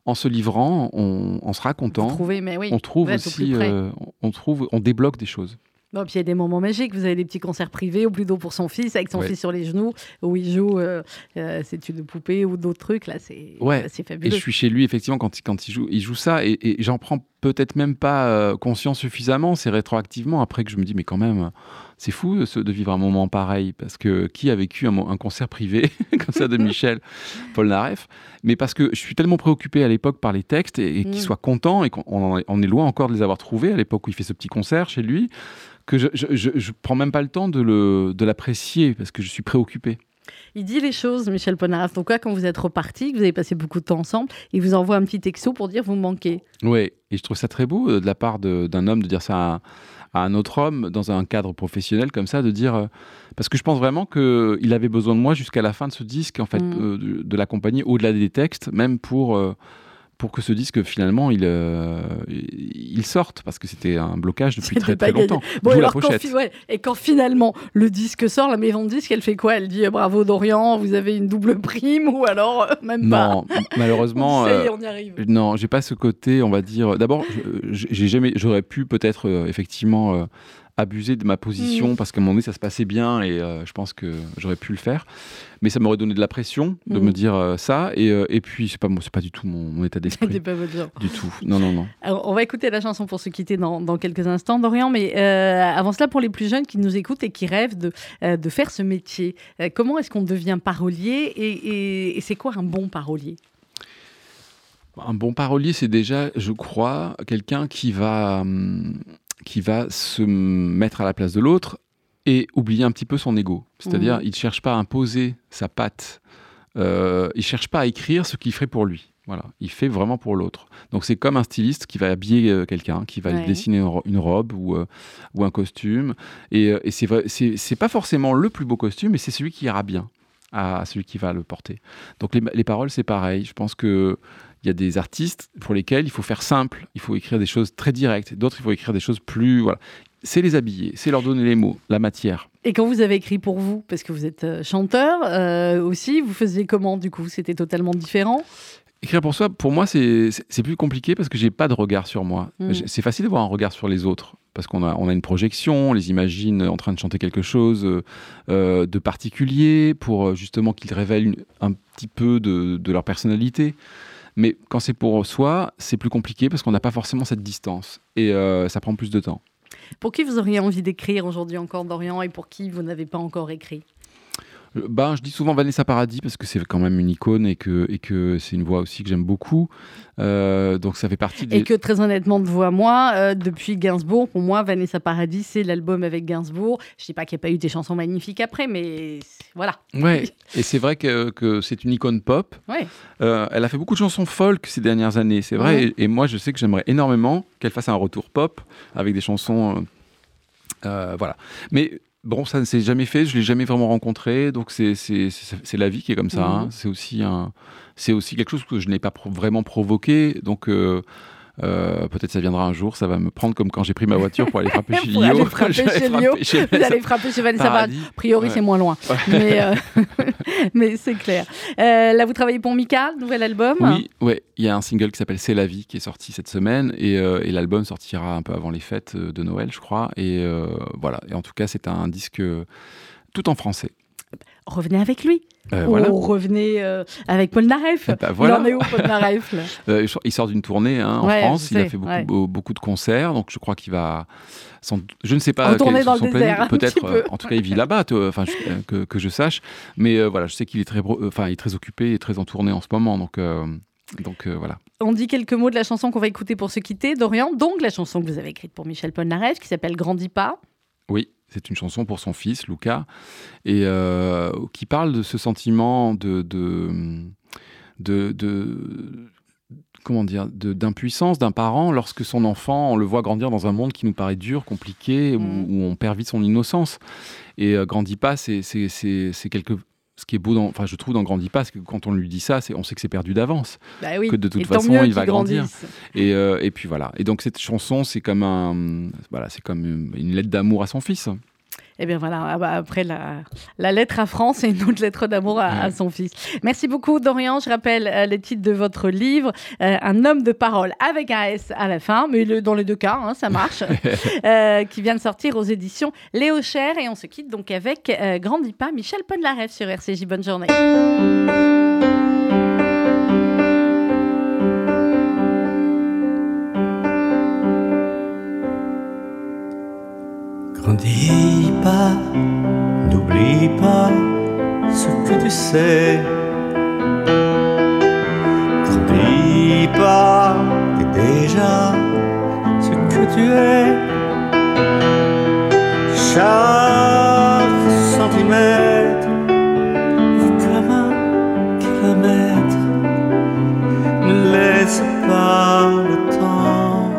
en se livrant, on- en se racontant, Vous trouvez, mais oui. on trouve aussi, euh, on trouve, on débloque des choses. Bon, puis il y a des moments magiques. Vous avez des petits concerts privés au plus dos pour son fils, avec son Ouais. fils sur les genoux, où il joue euh, euh, C'est une poupée ou d'autres trucs. Là, c'est Ouais. c'est Et fabuleux. je suis chez lui, effectivement, quand il, quand il, joue, il joue ça, et, et j'en prends peut-être même pas euh, conscience suffisamment, c'est rétroactivement, après que je me dis, mais quand même, c'est fou euh, ce- de vivre un moment pareil, parce que qui a vécu un, concert privé comme ça de Michel Polnareff? Mais parce que je suis tellement préoccupé à l'époque par les textes, et, et Mm. qu'il soit content, et qu'on on est- loin encore de les avoir trouvés à l'époque où il fait ce petit concert chez lui, que je, je, je- je prends même pas le temps de l'apprécier, parce que je suis préoccupé. Il dit les choses, Michel Polnareff. Donc, là, quand vous êtes repartis, que vous avez passé beaucoup de temps ensemble, il vous envoie un petit texto pour dire vous manquez. Oui, et je trouve ça très beau euh, de la part d'un homme de dire ça à, à un autre homme dans un cadre professionnel comme ça, de dire euh, parce que je pense vraiment qu'il avait besoin de moi jusqu'à la fin de ce disque, en fait, Mm. euh, de, de l'accompagner au-delà des textes, même pour pour que ce disque finalement il euh, il sorte parce que c'était un blocage depuis très très longtemps. Bon, la quand, ouais, et quand finalement le disque sort, la maison de disque, elle fait quoi? Elle dit bravo Dorian, vous avez une double prime ou alors euh, même pas? Non, malheureusement. On sait, euh, on y arrive. Non, j'ai pas ce côté, on va dire. D'abord, je- j'ai jamais, j'aurais pu peut-être effectivement abuser de ma position Mhm. parce qu'à un moment donné ça se passait bien et euh, je pense que j'aurais pu le faire, mais ça m'aurait donné de la pression de Mhm. me dire euh, ça et, euh, et puis c'est pas pas du tout mon, mon état d'esprit. du tout. Non, non, non. Alors, on va écouter la chanson pour se quitter dans, dans quelques instants, Dorian. Mais avant cela, pour les plus jeunes qui nous écoutent et qui rêvent de, de faire ce métier, comment est-ce qu'on devient parolier et, et- et c'est quoi un bon parolier? Un bon parolier, c'est déjà, je crois, quelqu'un qui va, hum, qui va se mettre à la place de l'autre et oublier un petit peu son ego. C'est-à-dire, Mhm. il ne cherche pas à imposer sa patte. Euh, il ne cherche pas à écrire ce qu'il ferait pour lui. Voilà, il fait vraiment pour l'autre. Donc c'est comme un styliste qui va habiller euh, quelqu'un, qui va lui dessiner une ro- une robe ou, euh, ou un costume. Et, et c'est vrai- c'est c'est pas forcément le plus beau costume, mais c'est celui qui ira bien à celui qui va le porter. Donc les, les paroles, c'est pareil. Je pense que il y a des artistes pour lesquels il faut faire simple, il faut écrire des choses très directes. D'autres, il faut écrire des choses plus. Voilà. C'est les habiller, c'est leur donner les mots, la matière. Et quand vous avez écrit pour vous, parce que vous êtes euh, chanteur euh, aussi, vous faisiez comment du coup? C'était totalement différent? Écrire pour soi, pour moi, c'est plus compliqué parce que j'ai pas de regard sur moi. Mm. J'ai- C'est facile d'avoir un regard sur les autres parce qu'on a, on a une projection, on les imagine en train de chanter quelque chose euh, de particulier pour justement qu'ils révèlent une- un petit peu de, de leur personnalité. Mais quand c'est pour soi, c'est plus compliqué parce qu'on n'a pas forcément cette distance. Et euh, ça prend plus de temps. Pour qui vous auriez envie d'écrire aujourd'hui encore, Dorian, et pour qui vous n'avez pas encore écrit? Ben, je dis souvent Vanessa Paradis parce que c'est quand même une icône et que, et que c'est une voix aussi que j'aime beaucoup. Euh, donc ça fait partie des... Et que très honnêtement, de vous à moi, euh, depuis Gainsbourg, pour moi, Vanessa Paradis, c'est l'album avec Gainsbourg. Je dis pas qu'il n'y a pas eu des chansons magnifiques après, mais voilà. Ouais, et c'est vrai que, que c'est une icône pop. Ouais. Euh, elle a fait beaucoup de chansons folk ces dernières années, c'est vrai. Ouais. Et, et moi, je sais que j'aimerais énormément qu'elle fasse un retour pop avec des chansons. euh, voilà. Mais bon, ça ne s'est jamais fait. Je l'ai jamais vraiment rencontré. Donc c'est c'est- c'est- c'est la vie qui est comme ça. Hein. C'est aussi un, c'est aussi quelque chose que je n'ai pas pro- vraiment provoqué. Donc euh, euh, peut-être ça viendra un jour. Ça va me prendre comme quand j'ai pris ma voiture pour aller frapper chez Lio. aller frapper chez Lio. chez Vous allez frapper chez Vanessa. A priori, Ouais. c'est moins loin. Ouais. Mais, euh, mais c'est clair. Euh, là, vous travaillez pour Mika, nouvel album Oui, ouais, il y a un single qui s'appelle C'est la vie qui est sorti cette semaine et, et l'album sortira un peu avant les fêtes de Noël, je crois. Et voilà. Et en tout cas, c'est un disque tout en français. Revenez avec lui. Euh, voilà. revenez euh, avec Paul Naref. Eh ben, voilà. Il en est où, Paul Naref là Euh, il sort- d'une tournée hein, en Ouais, France. Il a fait beaucoup, ouais. beau- beaucoup de concerts, donc je crois qu'il va. sans- Je ne sais pas. Retourner dans son le désert, Peut-être. peu. euh, en tout cas, il vit là-bas. Enfin, que, que je sache. Mais voilà, je sais qu'il est très, enfin, il est très occupé et très en tournée en ce moment. Donc, donc euh, voilà. On dit quelques mots de la chanson qu'on va écouter pour se quitter, Dorian. Donc, la chanson que vous avez écrite pour Michel Polnareff, qui s'appelle Grandis pas. Oui, c'est une chanson pour son fils, Luca, et euh, qui parle de ce sentiment de, de, de, de- comment dire, de- d'impuissance d'un parent lorsque son enfant, on le voit grandir dans un monde qui nous paraît dur, compliqué, où, Mhm. où on perd vite son innocence. Et euh, grandit pas, c'est c'est- c'est- c'est quelque ce qui est beau, dans, enfin je trouve dans Grandis pas, c'est que quand on lui dit ça, c'est on sait que c'est perdu d'avance. Bah oui. Que de toute Et façon, il va grandir. Et, euh, et puis voilà. Et donc cette chanson, c'est comme un, voilà, c'est comme une, une lettre d'amour à son fils. Eh bien voilà, ah bah, après la, la lettre à France et une autre lettre d'amour à, son fils. Merci beaucoup Dorian. Je rappelle euh, les titres de votre livre, euh, Un homme de parole avec un S à la fin, mais le- dans les deux cas, hein, ça marche, euh, qui vient de sortir aux éditions Léo Cher. Et on se quitte donc avec euh, Grandis pas, Michel Polnareff sur RCJ. Bonne journée. Grandis n'oublie pas ce que tu sais. Grandis pas, t'es déjà ce que tu es. Chaque centimètre est comme un kilomètre. Ne laisse pas le temps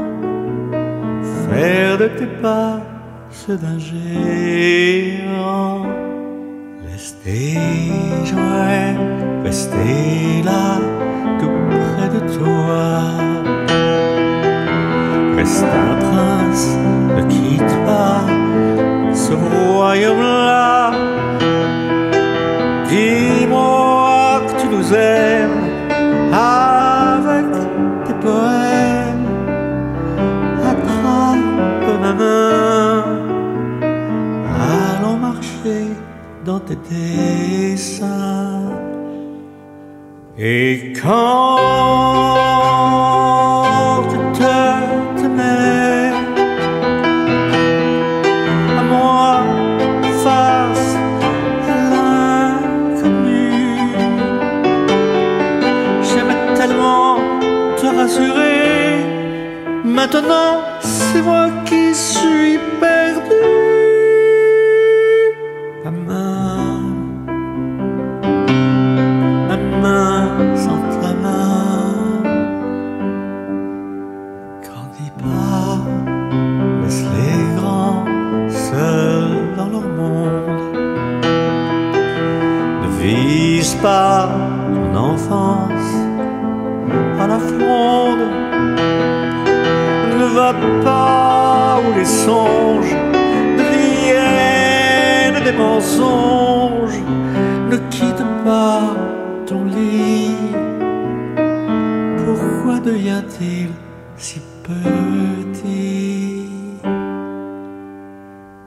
faire de tes pas ceux d'un géant. Laisse tes jouets rester là, tout près de toi. Reste un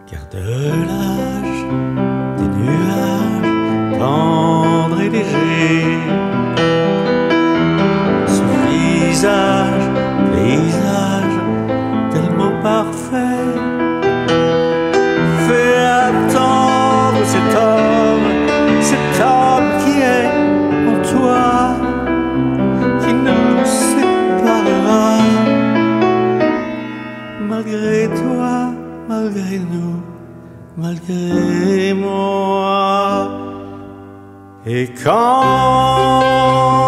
Car de l'âge des nuages tendres et légers, malgré moi. Et quand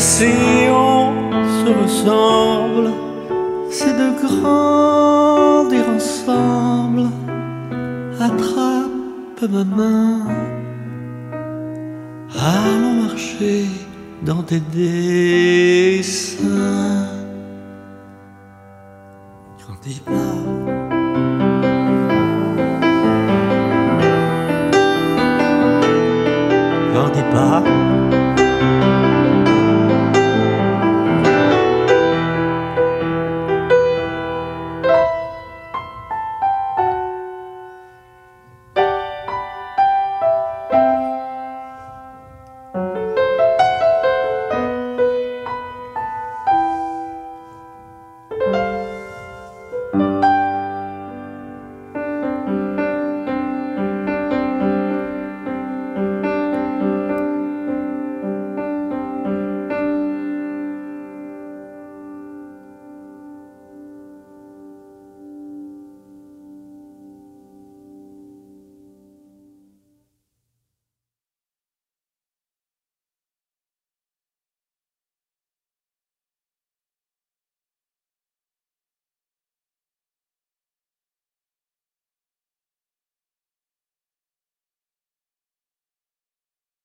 si on se ressemble, c'est de grandir ensemble. Attrape ma main, allons marcher dans tes dessins. Grandis.